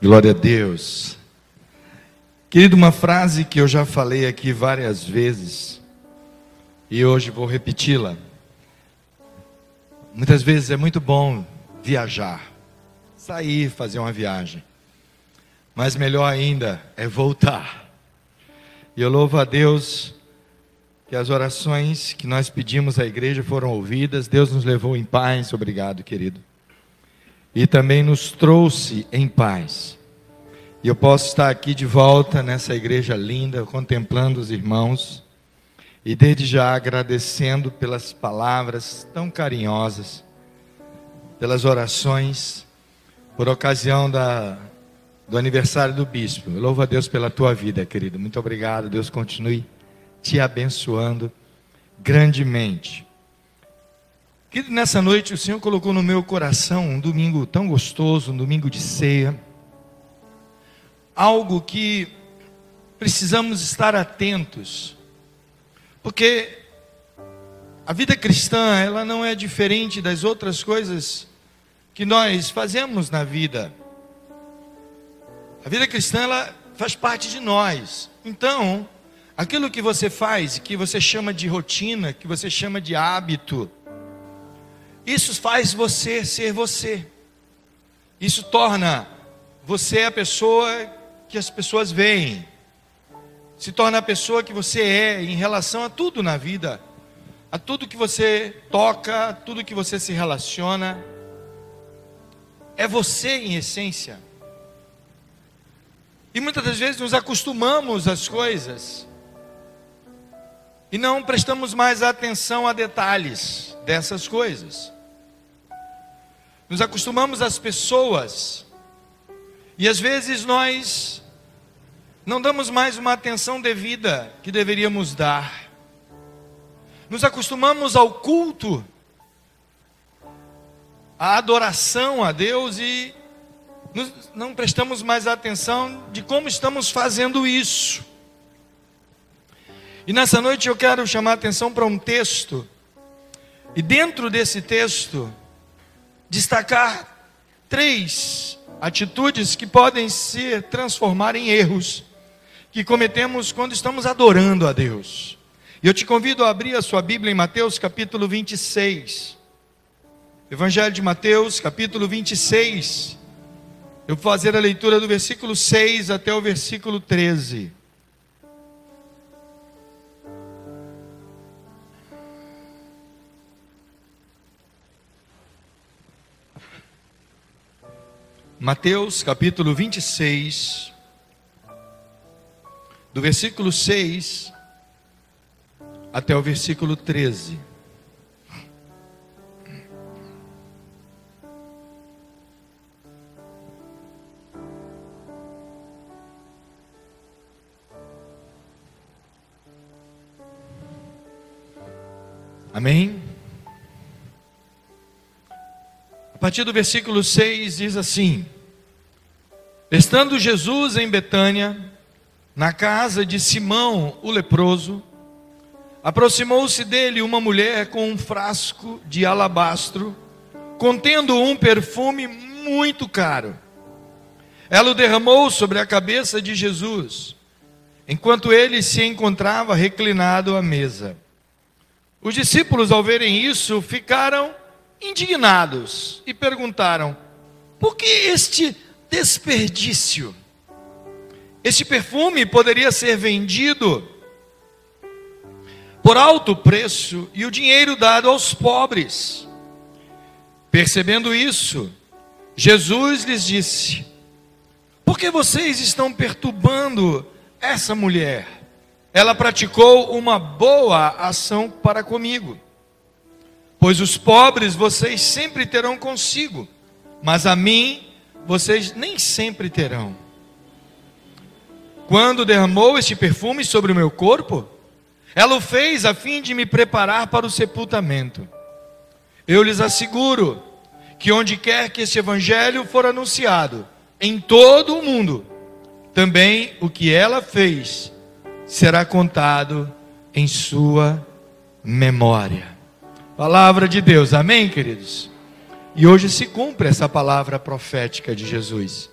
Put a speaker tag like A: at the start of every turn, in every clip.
A: Glória a Deus. Querido, uma frase que eu já falei aqui várias vezes e hoje vou repeti-la. Muitas vezes é muito bom viajar, sair, fazer uma viagem, mas melhor ainda é voltar. E eu louvo a Deus que as orações que nós pedimos à igreja foram ouvidas, Deus nos levou em paz, obrigado, querido e também nos trouxe em paz. E eu posso estar aqui de volta nessa igreja linda, contemplando os irmãos e desde já agradecendo pelas palavras tão carinhosas, pelas orações, por ocasião da, do aniversário do bispo. Eu louvo a Deus pela tua vida, querido. Muito obrigado. Deus continue te abençoando grandemente. Que nessa noite o Senhor colocou no meu coração um domingo tão gostoso, um domingo de ceia, algo que precisamos estar atentos, porque a vida cristã, ela não é diferente das outras coisas que nós fazemos na vida. A vida cristã, ela faz parte de nós. Então, aquilo que você faz, que você chama de rotina, que você chama de hábito, isso faz você ser você. Isso torna você a pessoa que as pessoas veem. Se torna a pessoa que você é em relação a tudo na vida, a tudo que você toca, a tudo que você se relaciona. É você em essência. E muitas das vezes nos acostumamos às coisas e não prestamos mais atenção a detalhes dessas coisas. Nos acostumamos às pessoas e às vezes nós não damos mais uma atenção devida que deveríamos dar. Nos acostumamos ao culto, à adoração a Deus e não prestamos mais atenção de como estamos fazendo isso. E nessa noite eu quero chamar a atenção para um texto, e dentro desse texto, destacar três atitudes que podem se transformar em erros que cometemos quando estamos adorando a Deus. E eu te convido a abrir a sua Bíblia em Mateus capítulo 26. Evangelho de Mateus, capítulo 26. Eu vou fazer a leitura do versículo 6 até o versículo 13. Mateus capítulo 26, do versículo 6 até o versículo 13. Amém? Partir do versículo 6 diz assim: Estando Jesus em Betânia, na casa de Simão o leproso, aproximou-se dele uma mulher com um frasco de alabastro, contendo um perfume muito caro. Ela o derramou sobre a cabeça de Jesus, enquanto ele se encontrava reclinado à mesa. Os discípulos, ao verem isso, ficaram indignados e perguntaram: por que este desperdício? Este perfume poderia ser vendido por alto preço e o dinheiro dado aos pobres. Percebendo isso, Jesus lhes disse: Por que vocês estão perturbando essa mulher? Ela praticou uma boa ação para comigo. Pois os pobres vocês sempre terão consigo, mas a mim vocês nem sempre terão. Quando derramou este perfume sobre o meu corpo, ela o fez a fim de me preparar para o sepultamento. Eu lhes asseguro que onde quer que este evangelho for anunciado, em todo o mundo, também o que ela fez será contado em sua memória. Palavra de Deus, amém, queridos? E hoje se cumpre essa palavra profética de Jesus.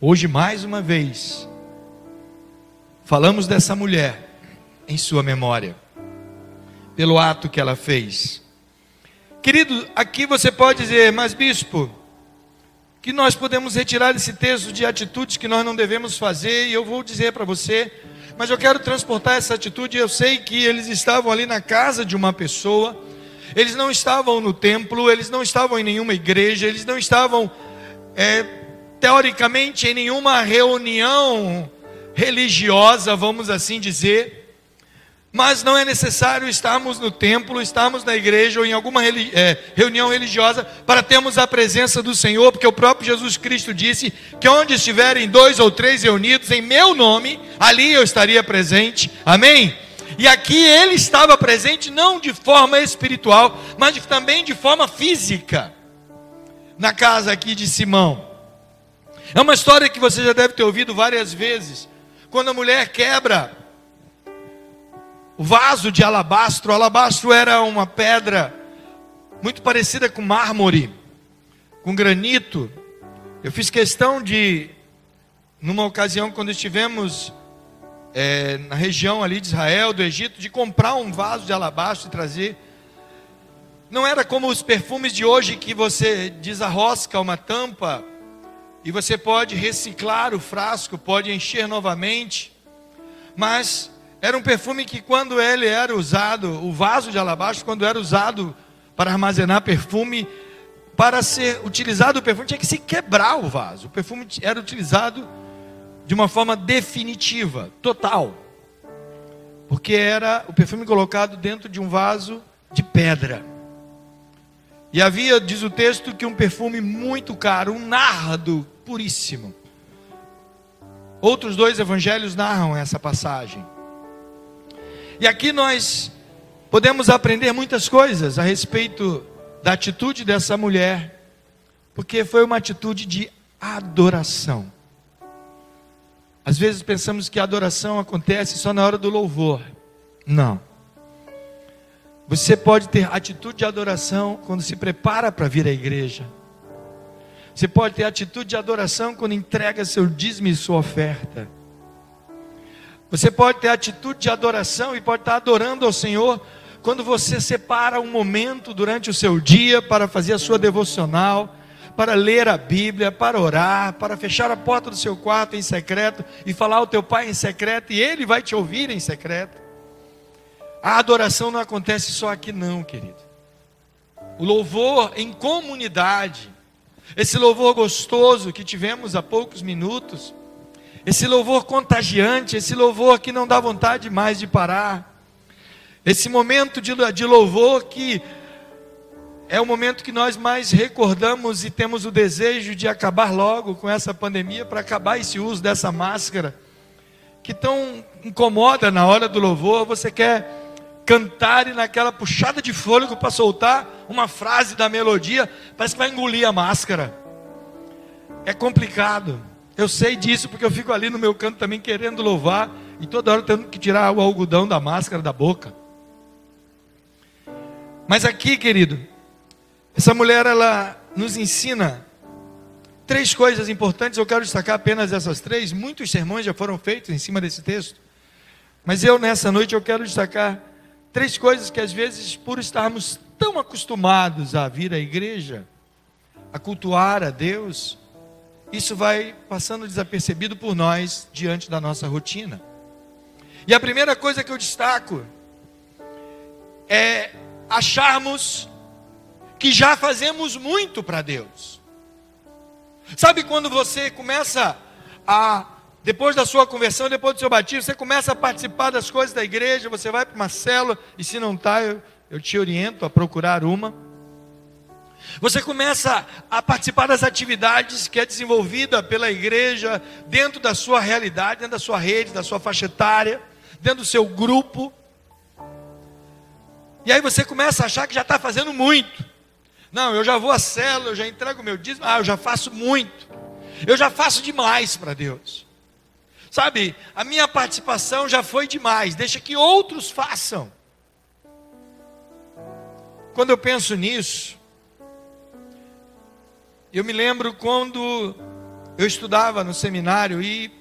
A: Hoje, mais uma vez, falamos dessa mulher em sua memória, pelo ato que ela fez. Querido, aqui você pode dizer, mas bispo, que nós podemos retirar desse texto de atitudes que nós não devemos fazer, e eu vou dizer para você, mas eu quero transportar essa atitude. Eu sei que eles estavam ali na casa de uma pessoa, eles não estavam no templo, eles não estavam em nenhuma igreja, eles não estavam, é, teoricamente, em nenhuma reunião religiosa, vamos assim dizer. Mas não é necessário estarmos no templo, estarmos na igreja ou em alguma é, reunião religiosa para termos a presença do Senhor, porque o próprio Jesus Cristo disse que onde estiverem dois ou três reunidos em meu nome, ali eu estaria presente. Amém? E aqui ele estava presente não de forma espiritual, mas de, também de forma física, na casa aqui de Simão. É uma história que você já deve ter ouvido várias vezes. Quando a mulher quebra o vaso de alabastro, o alabastro era uma pedra muito parecida com mármore, com granito. Eu fiz questão de, numa ocasião, quando estivemos é, na região ali de Israel, do Egito, de comprar um vaso de alabastro e trazer. Não era como os perfumes de hoje que você desarrosca uma tampa e você pode reciclar o frasco, pode encher novamente, mas era um perfume que, quando ele era usado, o vaso de alabastro, quando era usado para armazenar perfume, para ser utilizado o perfume, tinha que se quebrar o vaso. O perfume era utilizado de uma forma definitiva, total. Porque era o perfume colocado dentro de um vaso de pedra. E havia, diz o texto, que um perfume muito caro, um nardo puríssimo. Outros dois evangelhos narram essa passagem. E aqui nós podemos aprender muitas coisas a respeito da atitude dessa mulher, porque foi uma atitude de adoração. Às vezes pensamos que a adoração acontece só na hora do louvor. Não. Você pode ter atitude de adoração quando se prepara para vir à igreja. Você pode ter atitude de adoração quando entrega seu dízimo e sua oferta. Você pode ter atitude de adoração e pode estar adorando ao Senhor quando você separa um momento durante o seu dia para fazer a sua devocional, para ler a Bíblia, para orar, para fechar a porta do seu quarto em secreto e falar ao teu pai em secreto e ele vai te ouvir em secreto. A adoração não acontece só aqui não, querido. O louvor em comunidade, esse louvor gostoso que tivemos há poucos minutos, esse louvor contagiante, esse louvor que não dá vontade mais de parar, esse momento de, de louvor que é o momento que nós mais recordamos e temos o desejo de acabar logo com essa pandemia, para acabar esse uso dessa máscara, que tão incomoda na hora do louvor, você quer cantar e naquela puxada de fôlego para soltar uma frase da melodia, parece que vai engolir a máscara. É complicado. Eu sei disso porque eu fico ali no meu canto também querendo louvar e toda hora tendo que tirar o algodão da máscara da boca. Mas aqui, querido, essa mulher ela nos ensina três coisas importantes. Eu quero destacar apenas essas três. Muitos sermões já foram feitos em cima desse texto. Mas eu nessa noite eu quero destacar três coisas que às vezes por estarmos tão acostumados a vir à igreja, a cultuar a Deus, isso vai passando desapercebido por nós diante da nossa rotina. E a primeira coisa que eu destaco é acharmos que já fazemos muito para Deus. Sabe quando você começa a, depois da sua conversão, depois do seu batismo, você começa a participar das coisas da igreja, você vai para uma célula, e se não está, eu, eu te oriento a procurar uma. Você começa a participar das atividades que é desenvolvida pela igreja dentro da sua realidade, dentro da sua rede, da sua faixa etária, dentro do seu grupo. E aí você começa a achar que já está fazendo muito. Não, eu já vou à célula, eu já entrego meu dízimo, ah, eu já faço muito. Eu já faço demais para Deus. Sabe, a minha participação já foi demais, deixa que outros façam. Quando eu penso nisso, eu me lembro quando eu estudava no seminário e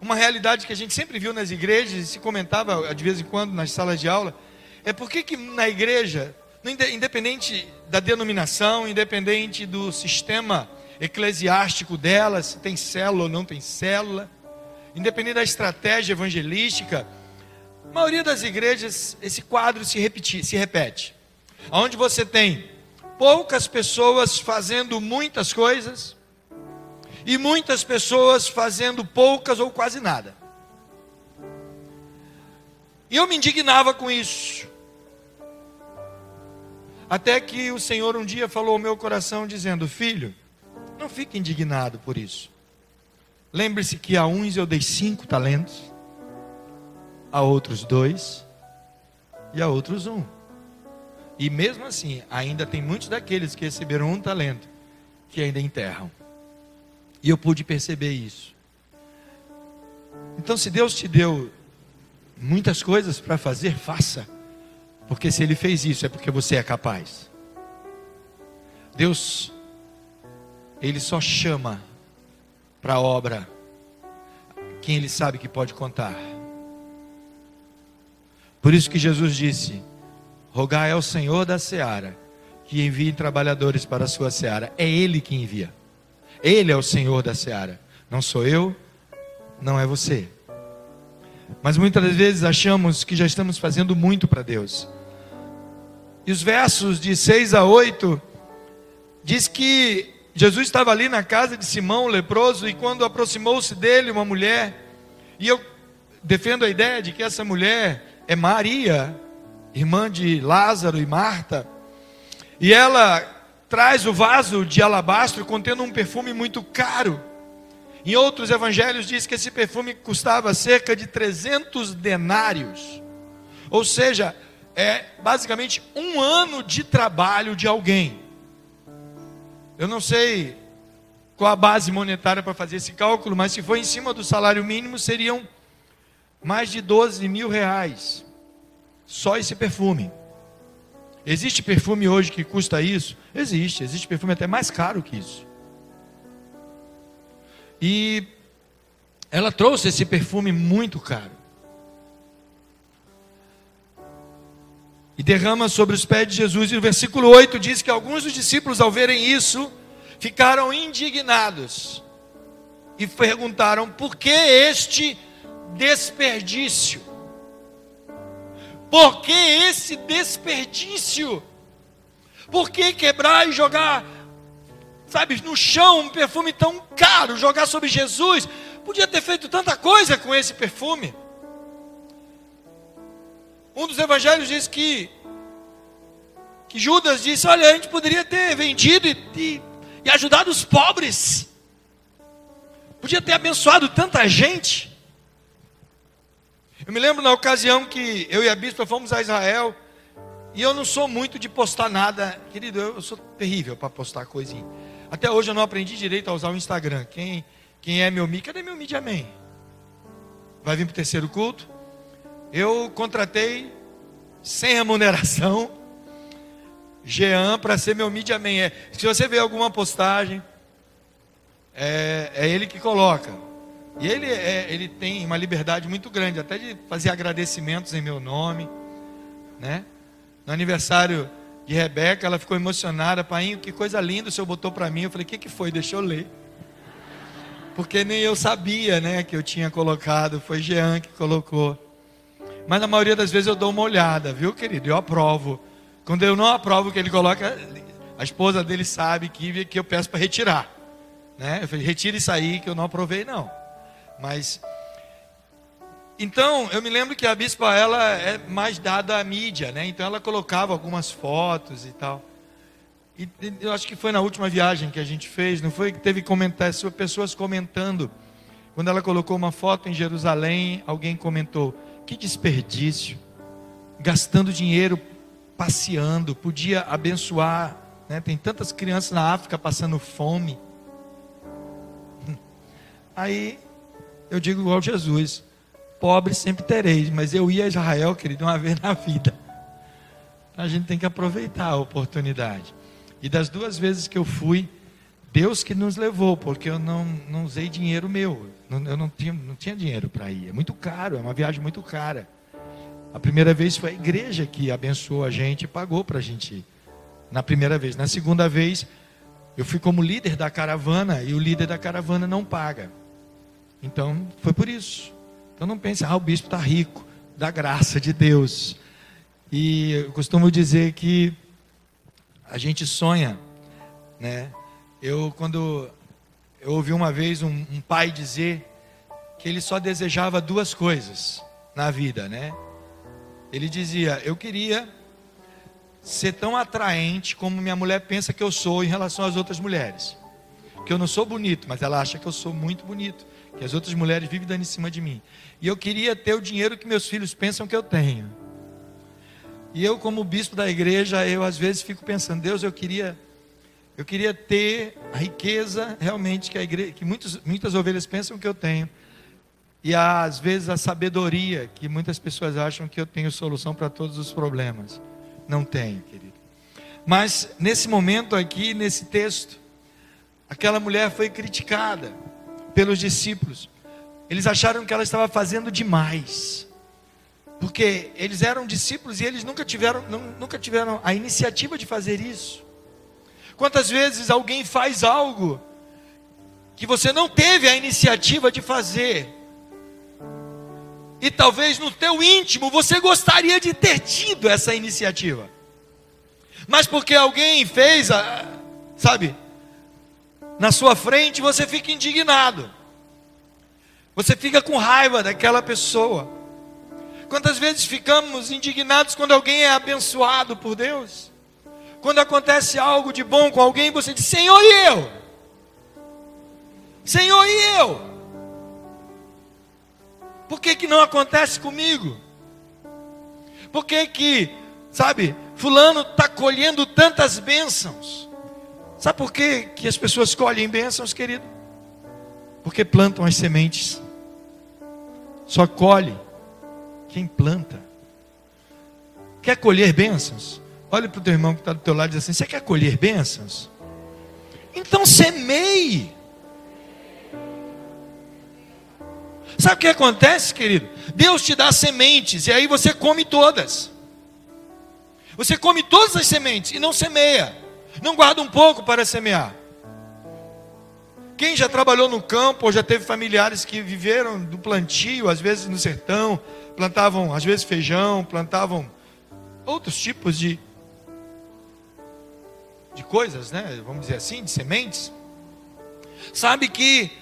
A: uma realidade que a gente sempre viu nas igrejas e se comentava de vez em quando nas salas de aula é por que na igreja, independente da denominação, independente do sistema eclesiástico dela, se tem célula ou não tem célula, independente da estratégia evangelística, a maioria das igrejas esse quadro se, repeti, se repete. Onde você tem poucas pessoas fazendo muitas coisas e muitas pessoas fazendo poucas ou quase nada. E eu me indignava com isso. Até que o Senhor um dia falou ao meu coração, dizendo: Filho, não fique indignado por isso. Lembre-se que a uns eu dei cinco talentos, a outros dois e a outros um. E mesmo assim, ainda tem muitos daqueles que receberam um talento que ainda enterram. E eu pude perceber isso. Então, se Deus te deu muitas coisas para fazer, faça. Porque se Ele fez isso, é porque você é capaz. Deus, Ele só chama para a obra quem Ele sabe que pode contar. Por isso que Jesus disse: Rogai ao Senhor da seara que envie trabalhadores para a sua seara. É Ele que envia. Ele é o Senhor da seara. Não sou eu, não é você. Mas muitas vezes achamos que já estamos fazendo muito para Deus. E os versos de 6 a 8 diz que Jesus estava ali na casa de Simão, leproso, e quando aproximou-se dele uma mulher, e eu defendo a ideia de que essa mulher é Maria, irmã de Lázaro e Marta, e ela traz o vaso de alabastro contendo um perfume muito caro. Em outros evangelhos diz que esse perfume custava cerca de 300 denários. Ou seja, é basicamente um ano de trabalho de alguém. Eu não sei qual a base monetária para fazer esse cálculo, mas se for em cima do salário mínimo, seriam mais de 12 mil reais. Só esse perfume. Existe perfume hoje que custa isso? Existe. Existe perfume até mais caro que isso. E ela trouxe esse perfume muito caro. E derrama sobre os pés de Jesus. E o versículo 8 diz que alguns dos discípulos, ao verem isso, ficaram indignados. E perguntaram: por que este desperdício? Por que esse desperdício? Por que quebrar e jogar, sabe, no chão um perfume tão caro, jogar sobre Jesus? Podia ter feito tanta coisa com esse perfume. Um dos evangelhos diz que, que Judas disse: Olha, a gente poderia ter vendido e, e, e ajudado os pobres, podia ter abençoado tanta gente. Eu me lembro na ocasião que eu e a bispa fomos a Israel. E eu não sou muito de postar nada. Querido, eu, sou terrível para postar coisinha. Até hoje eu não aprendi direito a usar o Instagram. Quem, quem é meu mídia? Cadê meu mídia amém? Vai vir para o terceiro culto? Eu contratei sem remuneração Jean para ser meu mídia amém. É, se você vê alguma postagem, é, é ele que coloca. E ele, é, ele tem uma liberdade muito grande, até de fazer agradecimentos em meu nome. Né? No aniversário de Rebeca, ela ficou emocionada. Pai, que coisa linda o senhor botou para mim. Eu falei, o que, que foi? Deixa eu ler. Porque nem eu sabia né, que eu tinha colocado. Foi Jean que colocou. Mas na maioria das vezes eu dou uma olhada, viu, querido? Eu aprovo. Quando eu não aprovo que ele coloca, a esposa dele sabe que, que eu peço para retirar. Né? Eu falei, retire isso aí que eu não aprovei, não. Mas então, eu me lembro que a bispa ela é mais dada à mídia, né? Então ela colocava algumas fotos e tal. E eu acho que foi na última viagem que a gente fez, não foi que teve comentários, pessoas comentando. Quando ela colocou uma foto em Jerusalém, alguém comentou: "Que desperdício! Gastando dinheiro passeando, podia abençoar, né? Tem tantas crianças na África passando fome". Aí eu digo igual Jesus: pobre sempre tereis, mas eu ia a Israel, querido, uma vez na vida. A gente tem que aproveitar a oportunidade. E das duas vezes que eu fui, Deus que nos levou, porque eu não, não usei dinheiro meu. Eu não tinha, não tinha dinheiro para ir. É muito caro, é uma viagem muito cara. A primeira vez foi a igreja que abençoou a gente e pagou para a gente ir. Na primeira vez. Na segunda vez, eu fui como líder da caravana e o líder da caravana não paga. Então, foi por isso. Então não pense, ah, o bispo está rico, da graça de Deus. E eu costumo dizer que a gente sonha, né? Eu, quando eu ouvi uma vez um, um pai dizer que ele só desejava duas coisas na vida, né? Ele dizia: Eu queria ser tão atraente como minha mulher pensa que eu sou em relação às outras mulheres. Que eu não sou bonito, mas ela acha que eu sou muito bonito. Que as outras mulheres vivem dando em cima de mim. E eu queria ter o dinheiro que meus filhos pensam que eu tenho. E eu, como bispo da igreja, eu às vezes fico pensando, Deus, eu queria, eu queria ter a riqueza realmente que a igreja, que muitos, muitas ovelhas pensam que eu tenho. E às vezes a sabedoria que muitas pessoas acham que eu tenho solução para todos os problemas. Não tenho, querido. Mas nesse momento aqui, nesse texto, aquela mulher foi criticada pelos discípulos. Eles acharam que ela estava fazendo demais. Porque eles eram discípulos e eles nunca tiveram, nunca tiveram a iniciativa de fazer isso. Quantas vezes alguém faz algo que você não teve a iniciativa de fazer? E talvez no teu íntimo você gostaria de ter tido essa iniciativa. Mas porque alguém fez, sabe, na sua frente, você fica indignado. Você fica com raiva daquela pessoa. Quantas vezes ficamos indignados quando alguém é abençoado por Deus? Quando acontece algo de bom com alguém, você diz: Senhor, e eu? Senhor, e eu? Por que, que não acontece comigo? Por que que, sabe, fulano está colhendo tantas bênçãos? Sabe por que, que as pessoas colhem bênçãos, querido? Porque plantam as sementes. Só colhe quem planta. Quer colher bênçãos? Olha para o teu irmão que está do teu lado e diz assim: Você quer colher bênçãos? Então semeie. Sabe o que acontece, querido? Deus te dá sementes e aí você come todas. Você come todas as sementes e não semeia. Não guarda um pouco para semear. Quem já trabalhou no campo ou já teve familiares que viveram do plantio, às vezes no sertão, plantavam às vezes feijão, plantavam outros tipos de de coisas, né? Vamos dizer assim, de sementes. Sabe que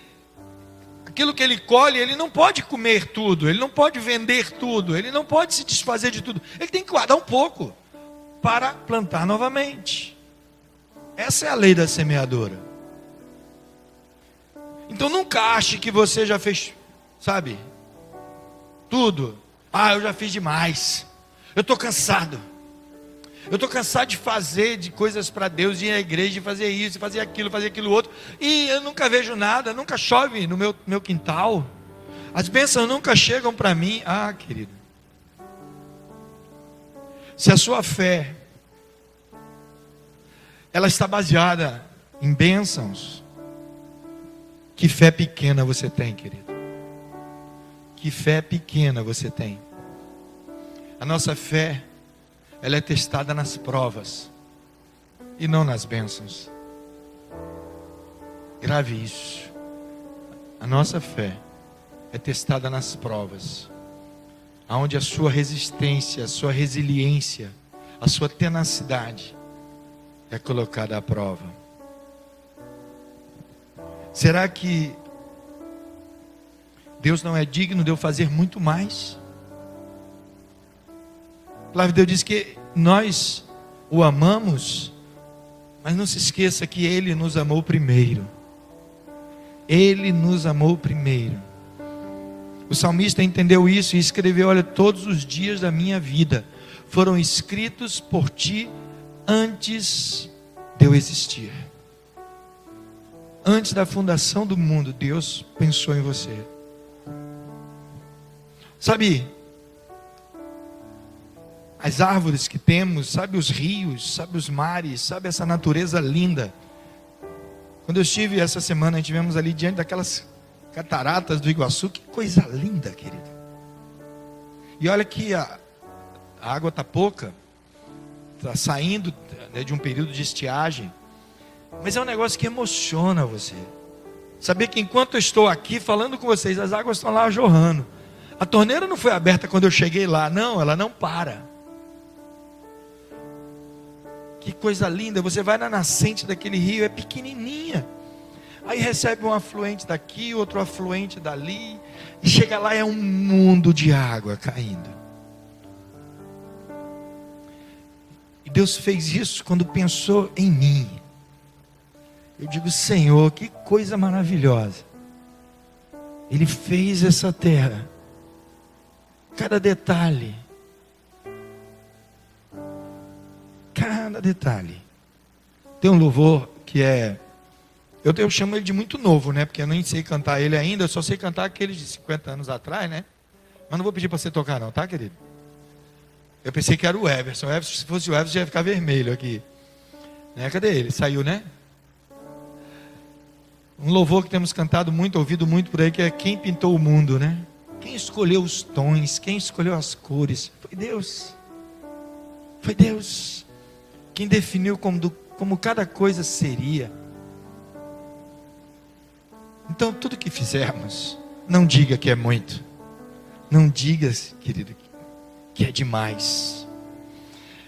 A: aquilo que ele colhe, ele não pode comer tudo, ele não pode vender tudo, ele não pode se desfazer de tudo. Ele tem que guardar um pouco para plantar novamente. Essa é a lei da semeadora. Então nunca ache que você já fez, sabe, tudo. Ah, eu já fiz demais. Eu estou cansado. Eu estou cansado de fazer de coisas para Deus, ir à igreja, fazer isso, fazer aquilo, fazer aquilo outro. E eu nunca vejo nada, nunca chove no meu, meu quintal. As bênçãos nunca chegam para mim. Ah, querido. Se a sua fé ela está baseada em bênçãos, que fé pequena você tem, querido. Que fé pequena você tem. A nossa fé ela é testada nas provas e não nas bênçãos. Grave isso. A nossa fé é testada nas provas, aonde a sua resistência, a sua resiliência, a sua tenacidade é colocada à prova. Será que Deus não é digno de eu fazer muito mais? Palavra de Deus diz que nós o amamos, mas não se esqueça que Ele nos amou primeiro. Ele nos amou primeiro. O salmista entendeu isso e escreveu: Olha, todos os dias da minha vida foram escritos por ti antes de eu existir. Antes da fundação do mundo, Deus pensou em você. Sabe, as árvores que temos, sabe os rios, sabe os mares, sabe essa natureza linda. Quando eu estive essa semana, tivemos ali diante daquelas cataratas do Iguaçu, que coisa linda, querido. E olha que a, a água está pouca, está saindo né, de um período de estiagem, mas é um negócio que emociona você. Saber que enquanto eu estou aqui falando com vocês, as águas estão lá jorrando. A torneira não foi aberta quando eu cheguei lá, não, ela não para. Que coisa linda, você vai na nascente daquele rio, é pequenininha. Aí recebe um afluente daqui, outro afluente dali, e chega lá é um mundo de água caindo. E Deus fez isso quando pensou em mim. Eu digo, Senhor, que coisa maravilhosa. Ele fez essa terra, cada detalhe, cada detalhe. Tem um louvor que é. Eu, eu chamo ele de muito novo, né? Porque eu nem sei cantar ele ainda, eu só sei cantar aqueles de 50 anos atrás, né? Mas não vou pedir para você tocar, não, tá, querido? Eu pensei que era o Everson. O Everson se fosse o Everson, ia ficar vermelho aqui. Né? Cadê ele? Saiu, né? Um louvor que temos cantado muito, ouvido muito por aí, que é Quem Pintou o Mundo, né? Quem escolheu os tons, quem escolheu as cores? Foi Deus. Foi Deus. Quem definiu como, do, como cada coisa seria. Então, tudo que fizermos, não diga que é muito. Não diga, querido, que é demais.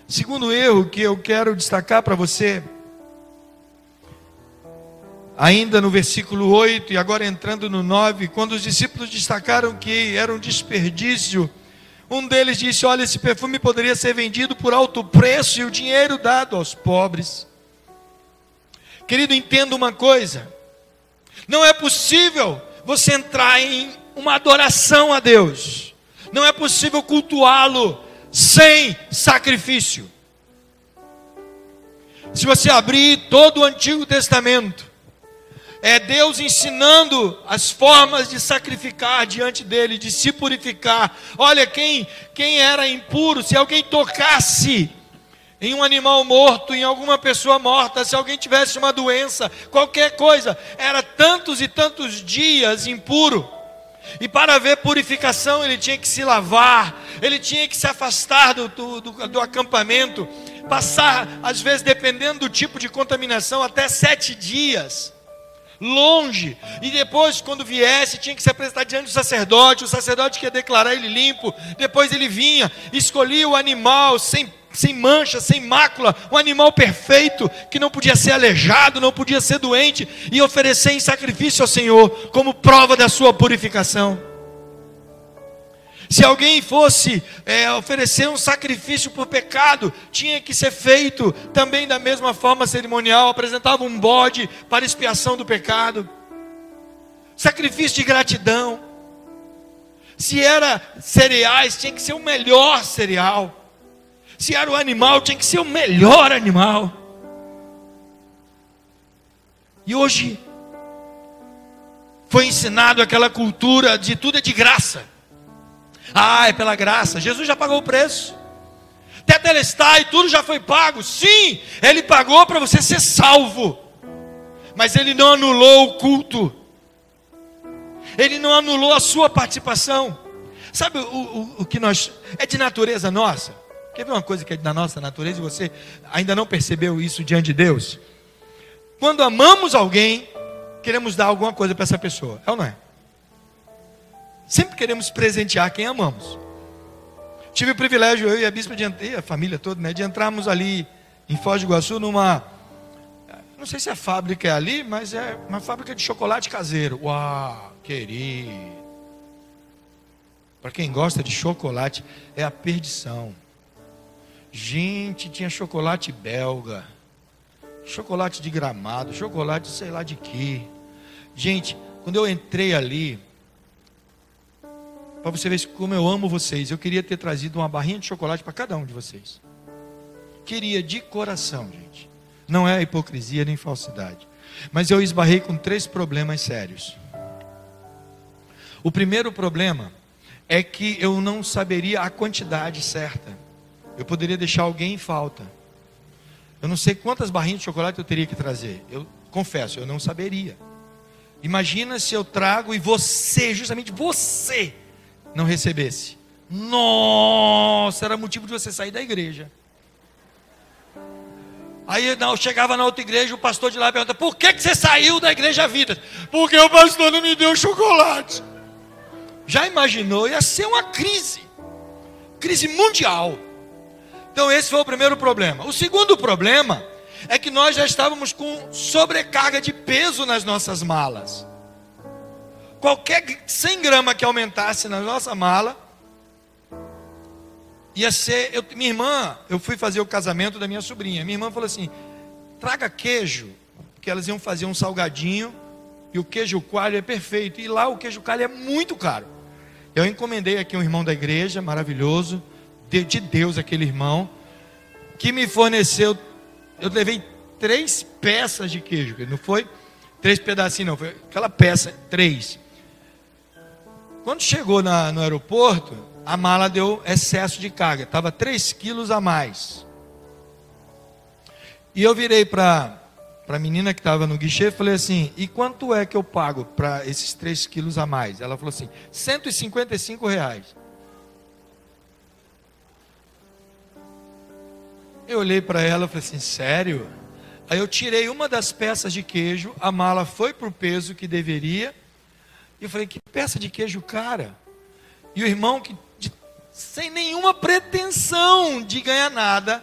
A: Segundo erro que eu quero destacar para você ainda no versículo 8 e agora entrando no 9, quando os discípulos destacaram que era um desperdício, um deles disse: Olha, esse perfume poderia ser vendido por alto preço e o dinheiro dado aos pobres. Querido, entenda uma coisa: não é possível você entrar em uma adoração a Deus, não é possível cultuá-lo sem sacrifício. Se você abrir todo o Antigo Testamento, é Deus ensinando as formas de sacrificar diante dele, de se purificar. Olha, quem, quem era impuro, se alguém tocasse em um animal morto, em alguma pessoa morta, se alguém tivesse uma doença, qualquer coisa, era tantos e tantos dias impuro. E para haver purificação, ele tinha que se lavar, ele tinha que se afastar do, do, do, do acampamento, passar, às vezes, dependendo do tipo de contaminação, até sete dias longe, e depois, quando viesse, tinha que se apresentar diante do sacerdote, o sacerdote queria declarar ele limpo, depois ele vinha, escolhia o animal sem, sem mancha, sem mácula, um animal perfeito, que não podia ser aleijado, não podia ser doente, e oferecer em sacrifício ao Senhor, como prova da sua purificação. Se alguém fosse é, oferecer um sacrifício por pecado, tinha que ser feito também da mesma forma cerimonial, apresentava um bode para expiação do pecado. Sacrifício de gratidão. Se era cereais, tinha que ser o melhor cereal. Se era o animal, tinha que ser o melhor animal. E hoje foi ensinado aquela cultura de tudo é de graça. Ah, é pela graça. Jesus já pagou o preço. Tetelestai, tudo já foi pago. Sim, ele pagou para você ser salvo. Mas ele não anulou o culto. Ele não anulou a sua participação. Sabe o, o, o que nós. É de natureza nossa. Quer ver uma coisa que é da nossa natureza e você ainda não percebeu isso diante de Deus? Quando amamos alguém, queremos dar alguma coisa para essa pessoa. É ou não é? Sempre queremos presentear quem amamos. Tive o privilégio, eu e a bispa, de, a família toda, né, de entrarmos ali em Foz do Iguaçu numa. Não sei se a fábrica é ali, mas é uma fábrica de chocolate caseiro. Uau, querido. Para quem gosta de chocolate, é a perdição. Gente, tinha chocolate belga, chocolate de gramado, chocolate sei lá de quê. Gente, quando eu entrei ali, para você ver como eu amo vocês. Eu queria ter trazido uma barrinha de chocolate para cada um de vocês. Queria de coração, gente. Não é hipocrisia nem falsidade. Mas eu esbarrei com três problemas sérios. O primeiro problema é que eu não saberia a quantidade certa. Eu poderia deixar alguém em falta. Eu não sei quantas barrinhas de chocolate eu teria que trazer. Eu confesso, eu não saberia. Imagina se eu trago e você, justamente você, não recebesse. Nossa, era motivo de você sair da igreja. Aí não, chegava na outra igreja, o pastor de lá pergunta: por que, que você saiu da igreja vida? Porque o pastor não me deu chocolate. Já imaginou? Ia ser uma crise, crise mundial. Então, esse foi o primeiro problema. O segundo problema é que nós já estávamos com sobrecarga de peso nas nossas malas. Qualquer 100 gramas que aumentasse na nossa mala, ia ser. Eu, minha irmã, eu fui fazer o casamento da minha sobrinha. Minha irmã falou assim: traga queijo, porque elas iam fazer um salgadinho e o queijo coalho é perfeito. E lá o queijo coalho é muito caro. Eu encomendei aqui um irmão da igreja, maravilhoso, de, de Deus, aquele irmão, que me forneceu. Eu levei três peças de queijo, não foi três pedacinhos, não, foi aquela peça, três. Quando chegou na, no aeroporto, a mala deu excesso de carga, estava 3 quilos a mais. E eu virei para a menina que estava no guichê e falei assim: e quanto é que eu pago para esses 3 quilos a mais? Ela falou assim: 155 reais. Eu olhei para ela e falei assim: sério? Aí eu tirei uma das peças de queijo, a mala foi para o peso que deveria. E eu falei: que peça de queijo cara? E o irmão que sem nenhuma pretensão de ganhar nada,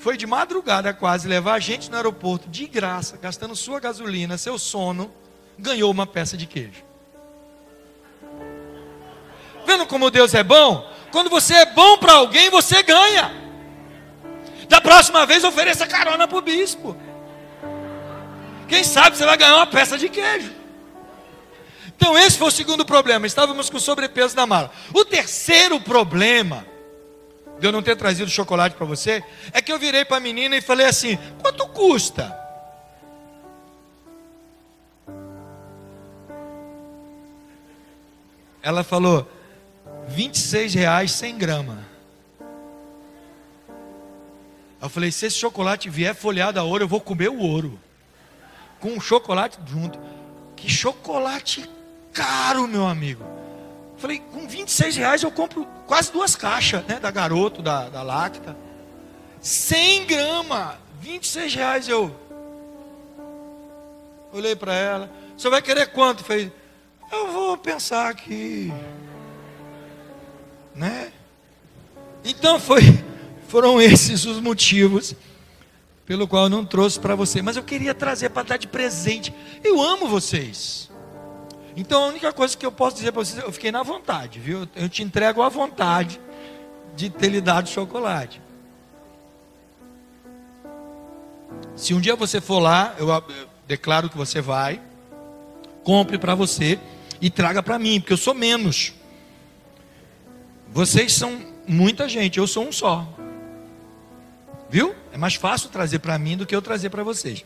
A: foi de madrugada quase levar a gente no aeroporto de graça, gastando sua gasolina, seu sono, ganhou uma peça de queijo. Vendo como Deus é bom? Quando você é bom para alguém, você ganha. Da próxima vez, ofereça carona para o bispo. Quem sabe você vai ganhar uma peça de queijo. Então, esse foi o segundo problema. Estávamos com sobrepeso na mala. O terceiro problema, de eu não ter trazido chocolate para você, é que eu virei para a menina e falei assim: quanto custa? Ela falou: 26 reais 100 grama. Eu falei: se esse chocolate vier folhado a ouro, eu vou comer o ouro. Com um chocolate junto. Que chocolate caro, meu amigo. Falei, com 26 reais eu compro quase duas caixas, né? Da garoto, da, da lacta. 100 gramas, 26 reais eu. Olhei para ela. Você vai querer quanto? Falei, eu vou pensar aqui. Né? Então foi, foram esses os motivos pelo qual eu não trouxe para você. Mas eu queria trazer para dar de presente. Eu amo vocês. Então a única coisa que eu posso dizer para vocês, eu fiquei na vontade, viu? Eu te entrego a vontade de ter lhe dado chocolate. Se um dia você for lá, eu declaro que você vai, compre para você e traga para mim, porque eu sou menos. Vocês são muita gente, eu sou um só. Viu? É mais fácil trazer para mim do que eu trazer para vocês.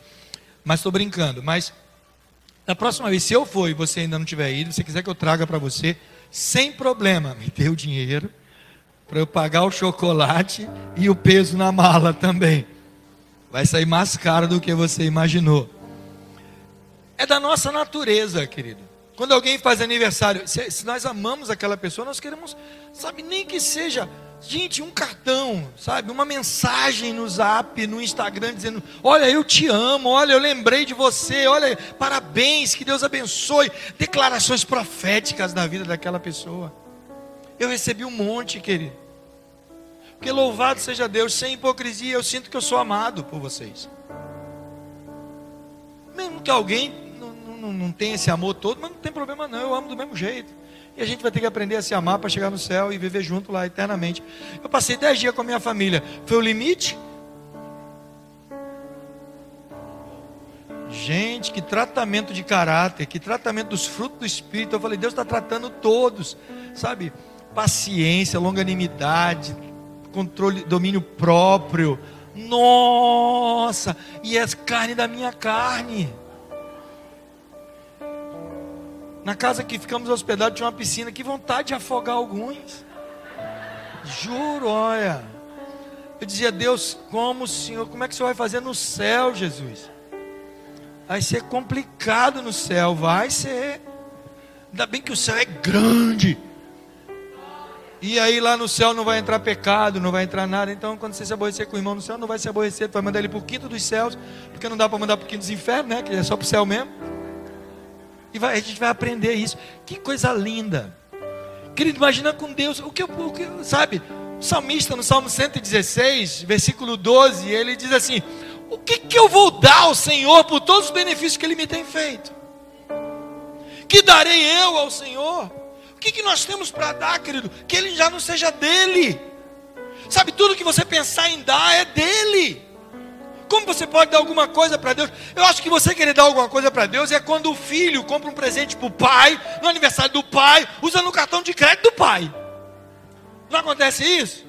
A: Mas estou brincando. Mas da próxima vez, se eu for e você ainda não tiver ido, se quiser que eu traga para você, sem problema, me dê o dinheiro para eu pagar o chocolate e o peso na mala também. Vai sair mais caro do que você imaginou. É da nossa natureza, querido. Quando alguém faz aniversário, se, se nós amamos aquela pessoa, nós queremos, sabe, nem que seja Gente, um cartão, sabe? Uma mensagem no zap, no Instagram, dizendo: Olha, eu te amo, olha, eu lembrei de você, olha, parabéns, que Deus abençoe. Declarações proféticas na vida daquela pessoa. Eu recebi um monte, querido. Porque louvado seja Deus, sem hipocrisia, eu sinto que eu sou amado por vocês. Mesmo que alguém não, não, não tenha esse amor todo, mas não tem problema não, eu amo do mesmo jeito. E a gente vai ter que aprender a se amar para chegar no céu e viver junto lá eternamente. Eu passei dez dias com a minha família. Foi o limite? Gente, que tratamento de caráter, que tratamento dos frutos do Espírito. Eu falei, Deus está tratando todos, sabe? Paciência, longanimidade, controle, domínio próprio. Nossa, e é carne da minha carne. Na casa que ficamos hospedados tinha uma piscina. Que vontade de afogar alguns. Juro, olha. Eu dizia, Deus, como o Senhor, como é que o Senhor vai fazer no céu, Jesus? Vai ser complicado no céu, vai ser. Ainda bem que o céu é grande. E aí lá no céu não vai entrar pecado, não vai entrar nada. Então, quando você se aborrecer com o irmão no céu, não vai se aborrecer. Tu vai mandar ele para o quinto dos céus, porque não dá para mandar para o quinto dos infernos, né? Que é só para o céu mesmo. E vai, a gente vai aprender isso. Que coisa linda. Querido, imagina com Deus. O que, o que sabe? O salmista no Salmo 116, versículo 12, ele diz assim: O que, que eu vou dar ao Senhor por todos os benefícios que Ele me tem feito? Que darei eu ao Senhor? que, que nós temos para dar, querido? Que ele já não seja dele. Sabe, tudo que você pensar em dar é dele. Como você pode dar alguma coisa para Deus? Eu acho que você querer dar alguma coisa para Deus é quando o filho compra um presente para o pai, no aniversário do pai, usando o cartão de crédito do pai. Não acontece isso?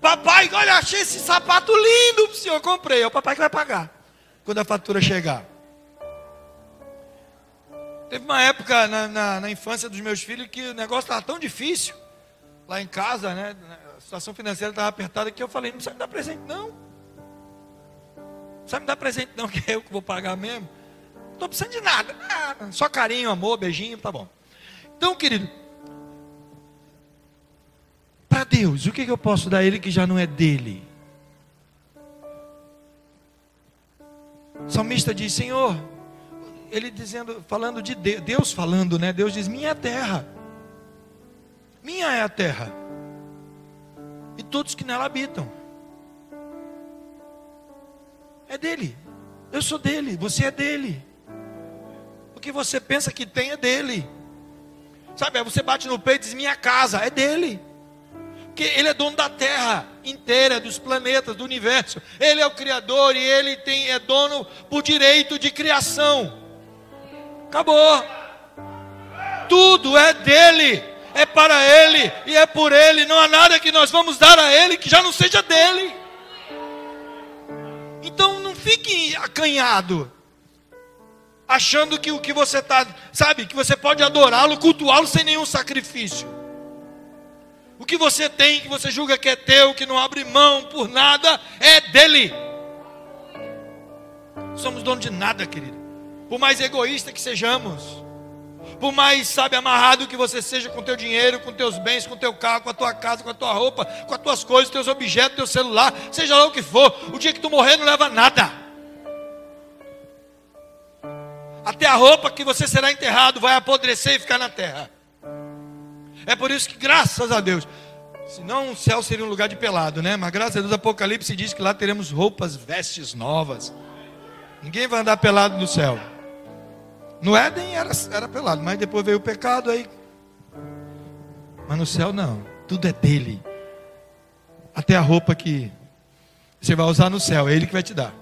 A: Papai, olha, achei esse sapato lindo para o senhor, comprei. É o papai que vai pagar quando a fatura chegar. Teve uma época na, na, na infância dos meus filhos que o negócio estava tão difícil, lá em casa, né? A situação financeira estava apertada que eu falei, não precisa me dar presente não. Precisa me dar presente não, que é eu que vou pagar mesmo. Não estou precisando de nada. Só carinho, amor, beijinho, tá bom. Então, querido, para Deus, o que, que eu posso dar a Ele que já não é dele? O salmista diz: Senhor, ele dizendo, falando de Deus, Deus falando, né? Deus diz: Minha é a terra, minha é a terra, e todos que nela habitam, é dele. Eu sou dele, você é dele. O que você pensa que tem é dele. Sabe, aí você bate no peito e diz: Minha casa é dele. Porque ele é dono da terra inteira, dos planetas, do universo. Ele é o criador e ele tem, é dono por direito de criação. Acabou. Tudo é dele, é para ele e é por ele. Não há nada que nós vamos dar a ele que já não seja dele. Então não fique acanhado, achando que o que você está, sabe, que você pode adorá-lo, cultuá-lo sem nenhum sacrifício. O que você tem, que você julga que é teu, que não abre mão por nada, é dele. Somos donos de nada, querido por mais egoísta que sejamos, por mais, sabe, amarrado que você seja com teu dinheiro, com teus bens, com teu carro, com a tua casa, com a tua roupa, com as tuas coisas, teus objetos, teu celular, seja lá o que for, o dia que tu morrer não leva nada. Até a roupa que você será enterrado vai apodrecer e ficar na terra. É por isso que, graças a Deus, senão o céu seria um lugar de pelado, né? Mas graças a Deus, Apocalipse diz que lá teremos roupas, vestes novas. Ninguém vai andar pelado no céu. No Éden era, era pelado, mas depois veio o pecado aí. Mas no céu não, tudo é dele. Até a roupa que você vai usar no céu, é ele que vai te dar.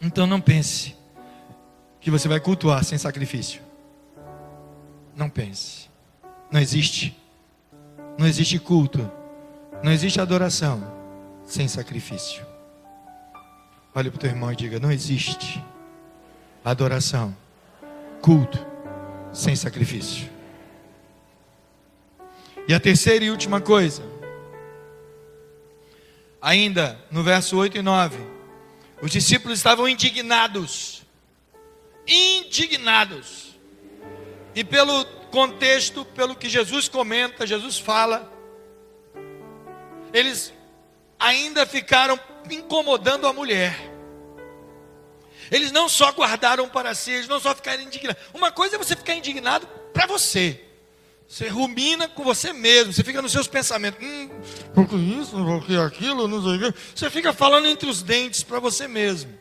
A: Então não pense que você vai cultuar sem sacrifício. Não pense. Não existe. Não existe culto. Não existe adoração sem sacrifício. Olhe para o teu irmão e diga: não existe adoração, culto, sem sacrifício. E a terceira e última coisa, ainda no verso 8 e 9, os discípulos estavam indignados, indignados, e pelo contexto, pelo que Jesus comenta, Jesus fala, eles ainda ficaram incomodando a mulher. Eles não só guardaram para si, eles não só ficaram indignados. Uma coisa é você ficar indignado para você. Você rumina com você mesmo, você fica nos seus pensamentos. Hum, porque isso, porque aquilo, não sei o quê. Você fica falando entre os dentes para você mesmo.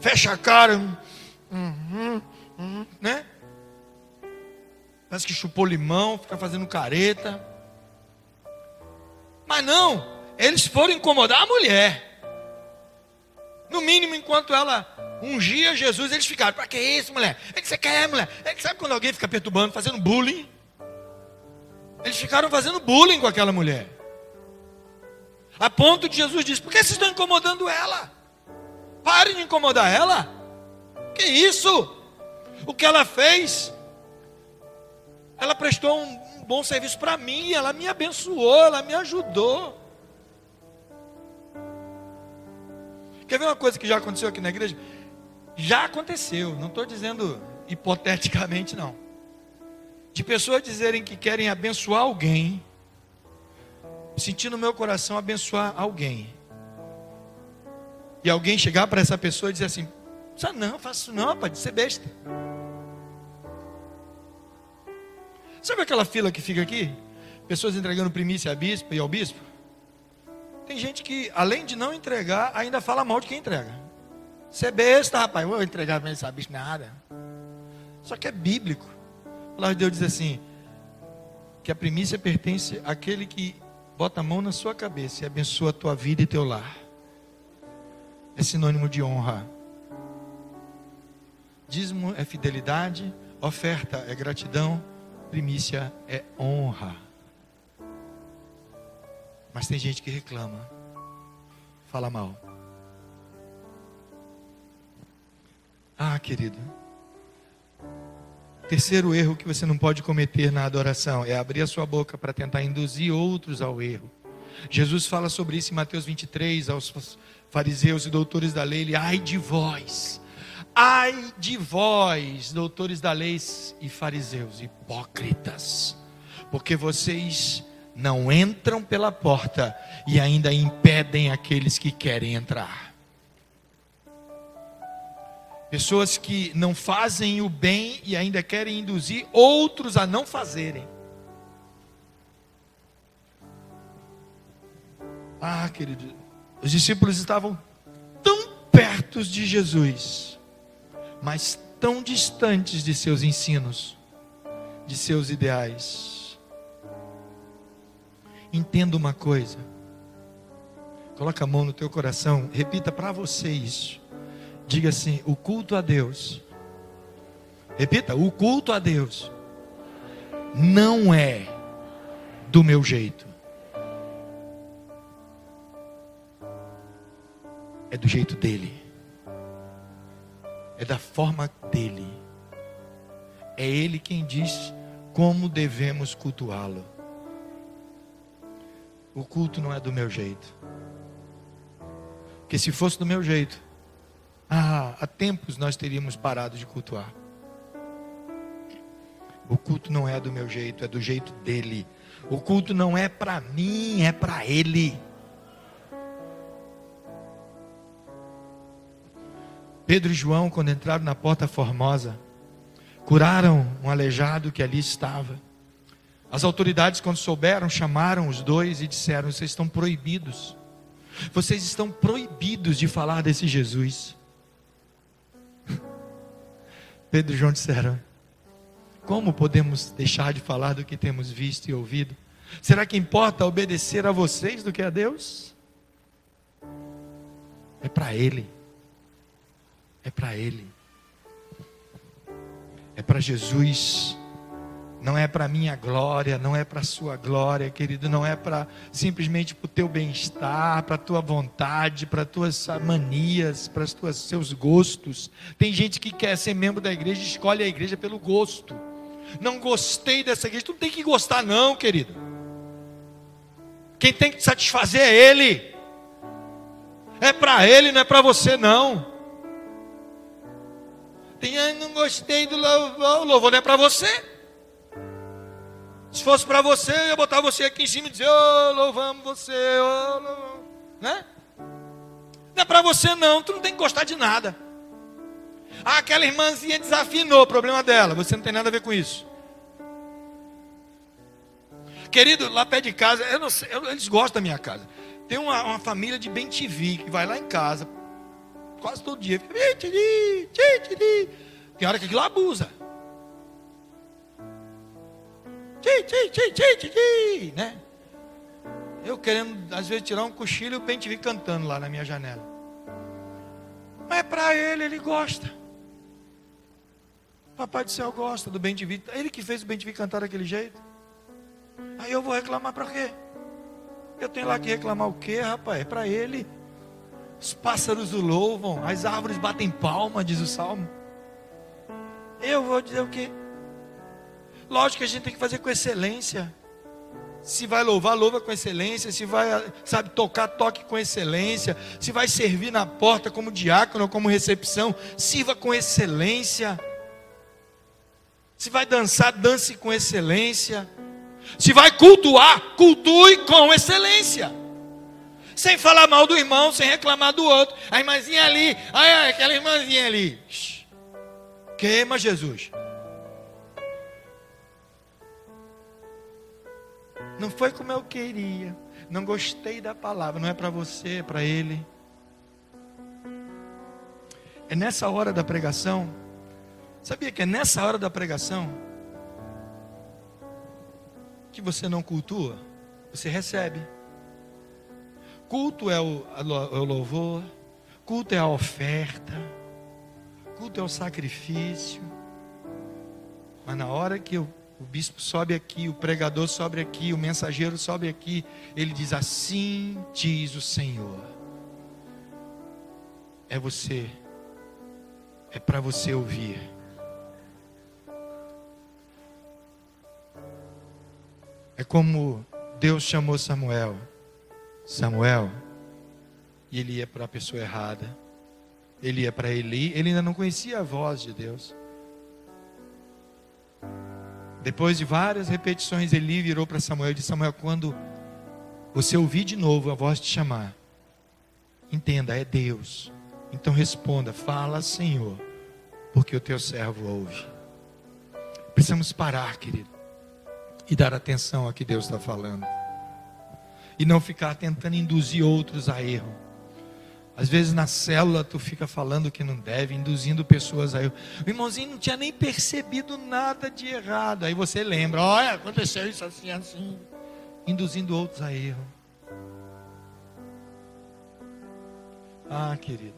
A: Fecha a cara. Hum, hum, hum, né? Parece que chupou limão, fica fazendo careta. Mas não, eles foram incomodar a mulher. No mínimo, enquanto ela ungia Jesus, eles ficaram: para que isso, mulher? É que você quer, mulher? É que sabe quando alguém fica perturbando, fazendo bullying? Eles ficaram fazendo bullying com aquela mulher. A ponto de Jesus disse: por que vocês estão incomodando ela? Parem de incomodar ela. Que isso? O que ela fez? Ela prestou um bom serviço para mim, ela me abençoou, ela me ajudou. Quer ver uma coisa que já aconteceu aqui na igreja? Já aconteceu, não estou dizendo hipoteticamente, não. De pessoas dizerem que querem abençoar alguém, sentir no meu coração abençoar alguém. E alguém chegar para essa pessoa e dizer assim: Só não, faço não, pode ser besta. Sabe aquela fila que fica aqui? Pessoas entregando primícia a bispo e ao bispo? Tem gente que, além de não entregar, ainda fala mal de quem entrega. Você é besta, rapaz. Vou entregar primícia a bispo, nada. Só que é bíblico. A palavra de Deus diz assim: que a primícia pertence àquele que bota a mão na sua cabeça e abençoa a tua vida e teu lar. É sinônimo de honra. Dízimo é fidelidade, oferta é gratidão, primícia é honra. Mas tem gente que reclama, fala mal. Ah, querido. Terceiro erro que você não pode cometer na adoração é abrir a sua boca para tentar induzir outros ao erro. Jesus fala sobre isso em Mateus 23 aos fariseus e doutores da lei. Ele, ai de vós, Ai de vós, doutores da lei e fariseus, hipócritas, porque vocês não entram pela porta e ainda impedem aqueles que querem entrar. Pessoas que não fazem o bem e ainda querem induzir outros a não fazerem. Ah, querido, os discípulos estavam tão perto de Jesus mas tão distantes de seus ensinos, de seus ideais. Entenda uma coisa. Coloca a mão no teu coração, repita para você isso. Diga assim: o culto a Deus. Repita: o culto a Deus não é do meu jeito. É do jeito dele é da forma dele. É ele quem diz como devemos cultuá-lo. O culto não é do meu jeito. Porque se fosse do meu jeito, ah, há tempos nós teríamos parado de cultuar. O culto não é do meu jeito, é do jeito dele. O culto não é para mim, é para ele. Pedro e João, quando entraram na porta formosa, curaram um aleijado que ali estava. As autoridades, quando souberam, chamaram os dois e disseram: Vocês estão proibidos. Vocês estão proibidos de falar desse Jesus. Pedro e João disseram: Como podemos deixar de falar do que temos visto e ouvido? Será que importa obedecer a vocês do que a Deus? É para Ele é para Ele, é para Jesus, não é para minha glória, não é para sua glória, querido, não é para simplesmente para o teu bem-estar, para a tua vontade, para as tuas manias, para os seus gostos. Tem gente que quer ser membro da igreja e escolhe a igreja pelo gosto. Não gostei dessa igreja, tu não tem que gostar, não, querido. Quem tem que te satisfazer é Ele. É para Ele, não é para você, não. Tem, ah, não gostei do louvor. O louvor não é para você. Se fosse para você, eu ia botar você aqui em cima e dizer: oh, louvamos você, oh, louvamos. Né? Não é para você, não. Tu não tem que gostar de nada. Ah, aquela irmãzinha desafinou problema dela. Você não tem nada a ver com isso. Querido, lá perto de casa, eu sei, eu, eles gostam da minha casa. Tem uma, uma família de bem TV que vai lá em casa, quase todo dia. Tem hora que aquilo abusa. Né? Eu querendo, às vezes, tirar um cochilo e o pente vir cantando lá na minha janela. Mas é para ele, ele gosta. Papai do céu gosta do bem de vida. Ele que fez o bem de vida cantar daquele jeito. Aí eu vou reclamar para quê? Eu tenho lá que reclamar o quê, rapaz? É para ele. Os pássaros o louvam, as árvores batem palma, diz o salmo. Eu vou dizer o quê? Lógico que a gente tem que fazer com excelência. Se vai louvar, louva com excelência. Se vai, sabe, tocar, toque com excelência. Se vai servir na porta como diácono como recepção, sirva com excelência. Se vai dançar, dance com excelência. Se vai cultuar, cultue com excelência. Sem falar mal do irmão, sem reclamar do outro. A irmãzinha ali, ai, ai aquela irmãzinha ali. Queima Jesus. Não foi como eu queria. Não gostei da palavra. Não é para você, é para ele. É nessa hora da pregação. Sabia que é nessa hora da pregação que você não cultua? Você recebe. Culto é o, é o louvor. Culto é a oferta. Culto é o sacrifício. Mas na hora que eu o bispo sobe aqui, o pregador sobe aqui, o mensageiro sobe aqui. Ele diz: Assim diz o Senhor. É você, é para você ouvir. É como Deus chamou Samuel. Samuel, e ele ia para a pessoa errada. Ele ia para Eli, ele ainda não conhecia a voz de Deus. Depois de várias repetições, Eli virou para Samuel e disse: Samuel, quando você ouvir de novo a voz te chamar, entenda, é Deus. Então responda: Fala, Senhor, porque o teu servo ouve. Precisamos parar, querido, e dar atenção ao que Deus está falando, e não ficar tentando induzir outros a erro. Às vezes na célula tu fica falando que não deve, induzindo pessoas a erro. O irmãozinho não tinha nem percebido nada de errado. Aí você lembra, olha, aconteceu isso assim, assim. Induzindo outros a erro. Ah, querido.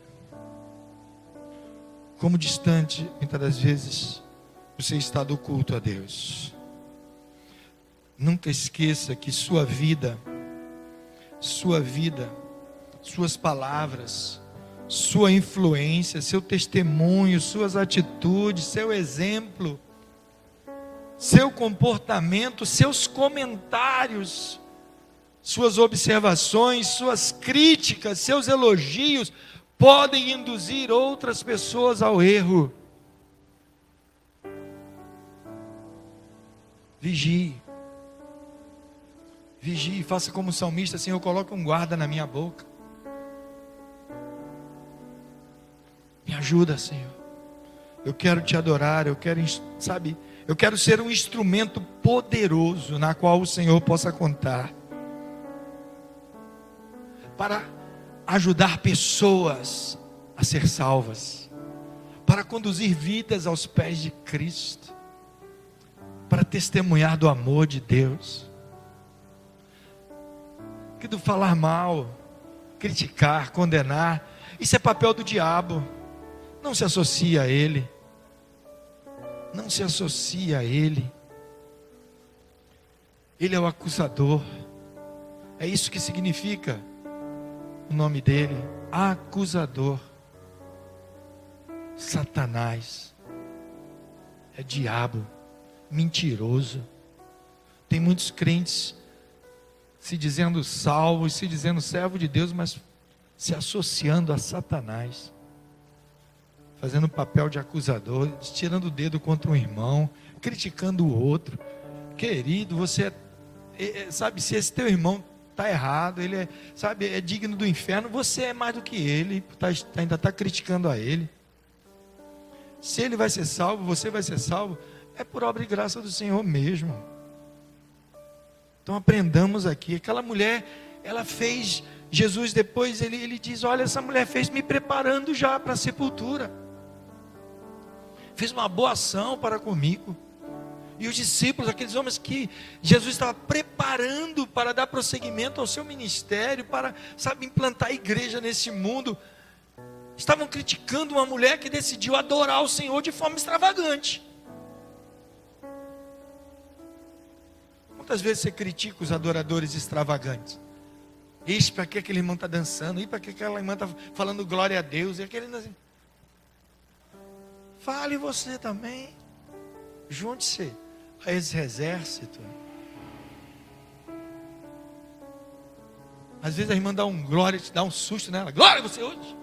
A: Como distante, muitas das vezes, você está do culto a Deus. Nunca esqueça que sua vida, sua vida, suas palavras, sua influência, seu testemunho, suas atitudes, seu exemplo, seu comportamento, seus comentários, suas observações, suas críticas, seus elogios podem induzir outras pessoas ao erro. Vigie. Vigie, faça como salmista, Senhor, coloque um guarda na minha boca. Me ajuda, Senhor. Eu quero te adorar, eu quero, sabe, eu quero ser um instrumento poderoso na qual o Senhor possa contar para ajudar pessoas a ser salvas, para conduzir vidas aos pés de Cristo, para testemunhar do amor de Deus. Que do falar mal, criticar, condenar, isso é papel do diabo. Não se associa a ele. Não se associa a ele. Ele é o acusador. É isso que significa o nome dele, acusador. Satanás. É diabo, mentiroso. Tem muitos crentes se dizendo salvos, se dizendo servo de Deus, mas se associando a Satanás fazendo papel de acusador, tirando o dedo contra um irmão, criticando o outro. Querido, você é, é, sabe se esse teu irmão está errado, ele é, sabe, é digno do inferno, você é mais do que ele, tá, ainda está criticando a ele. Se ele vai ser salvo, você vai ser salvo, é por obra e graça do Senhor mesmo. Então aprendamos aqui, aquela mulher, ela fez, Jesus depois ele, ele diz: Olha, essa mulher fez me preparando já para a sepultura fez uma boa ação para comigo. E os discípulos, aqueles homens que Jesus estava preparando para dar prosseguimento ao seu ministério, para, sabe, implantar a igreja nesse mundo, estavam criticando uma mulher que decidiu adorar o Senhor de forma extravagante. Quantas vezes você critica os adoradores extravagantes? Ixi, para que aquele irmão está dançando? E para que aquela irmã está falando glória a Deus? E aquele. Fale você também. Junte-se a esse exército. Às vezes a irmã dá um glória, te dá um susto nela. Glória você hoje.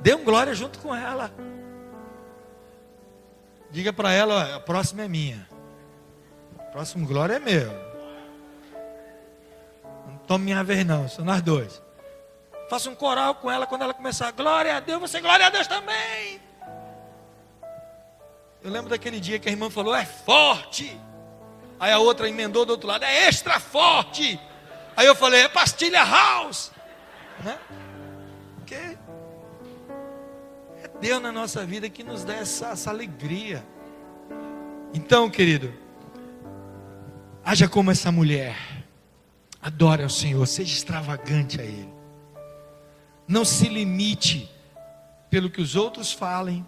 A: Dê um glória junto com ela. Diga para ela, a próxima é minha. O próximo glória é meu. Não tome minha vez não, são nós dois. Faça um coral com ela quando ela começar. Glória a Deus, você glória a Deus também. Eu lembro daquele dia que a irmã falou, é forte. Aí a outra emendou do outro lado, é extra forte. Aí eu falei, é pastilha house. Né? Porque é Deus na nossa vida que nos dá essa, essa alegria. Então, querido, haja como essa mulher. Adore ao Senhor, seja extravagante a Ele. Não se limite pelo que os outros falem.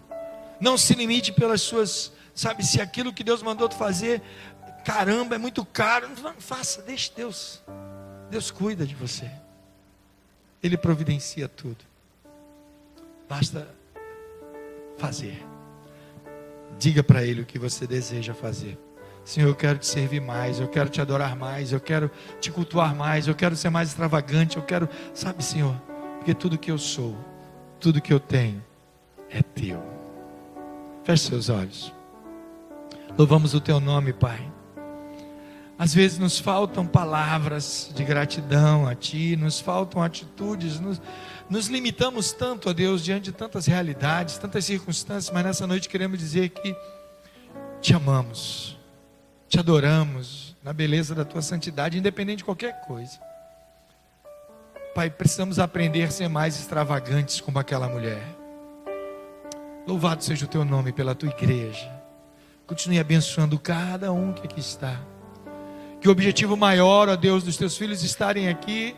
A: Não se limite pelas suas, sabe, se aquilo que Deus mandou tu fazer, caramba, é muito caro, não faça, deixe Deus. Deus cuida de você. Ele providencia tudo. Basta fazer. Diga para ele o que você deseja fazer. Senhor, eu quero te servir mais, eu quero te adorar mais, eu quero te cultuar mais, eu quero ser mais extravagante, eu quero, sabe, Senhor, porque tudo que eu sou, tudo que eu tenho é teu. Feche seus olhos. Louvamos o teu nome, Pai. Às vezes nos faltam palavras de gratidão a Ti, nos faltam atitudes, nos, nos limitamos tanto a Deus diante de tantas realidades, tantas circunstâncias, mas nessa noite queremos dizer que te amamos, te adoramos na beleza da Tua santidade, independente de qualquer coisa. Pai, precisamos aprender a ser mais extravagantes como aquela mulher. Louvado seja o Teu nome pela Tua igreja. Continue abençoando cada um que aqui está. Que o objetivo maior, ó Deus, dos teus filhos estarem aqui,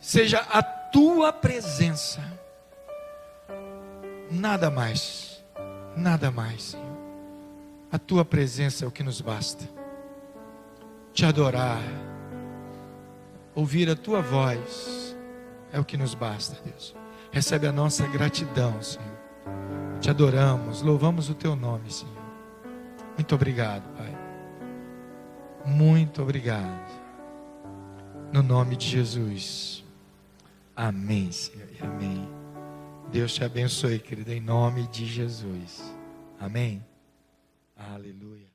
A: seja a tua presença. Nada mais, nada mais, Senhor. A tua presença é o que nos basta. Te adorar, ouvir a tua voz, é o que nos basta, Deus. Recebe a nossa gratidão, Senhor. Te adoramos, louvamos o teu nome, Senhor. Muito obrigado, Pai. Muito obrigado. No nome de Jesus. Amém, Senhor. Amém. Deus te abençoe, querido, em nome de Jesus. Amém. Aleluia.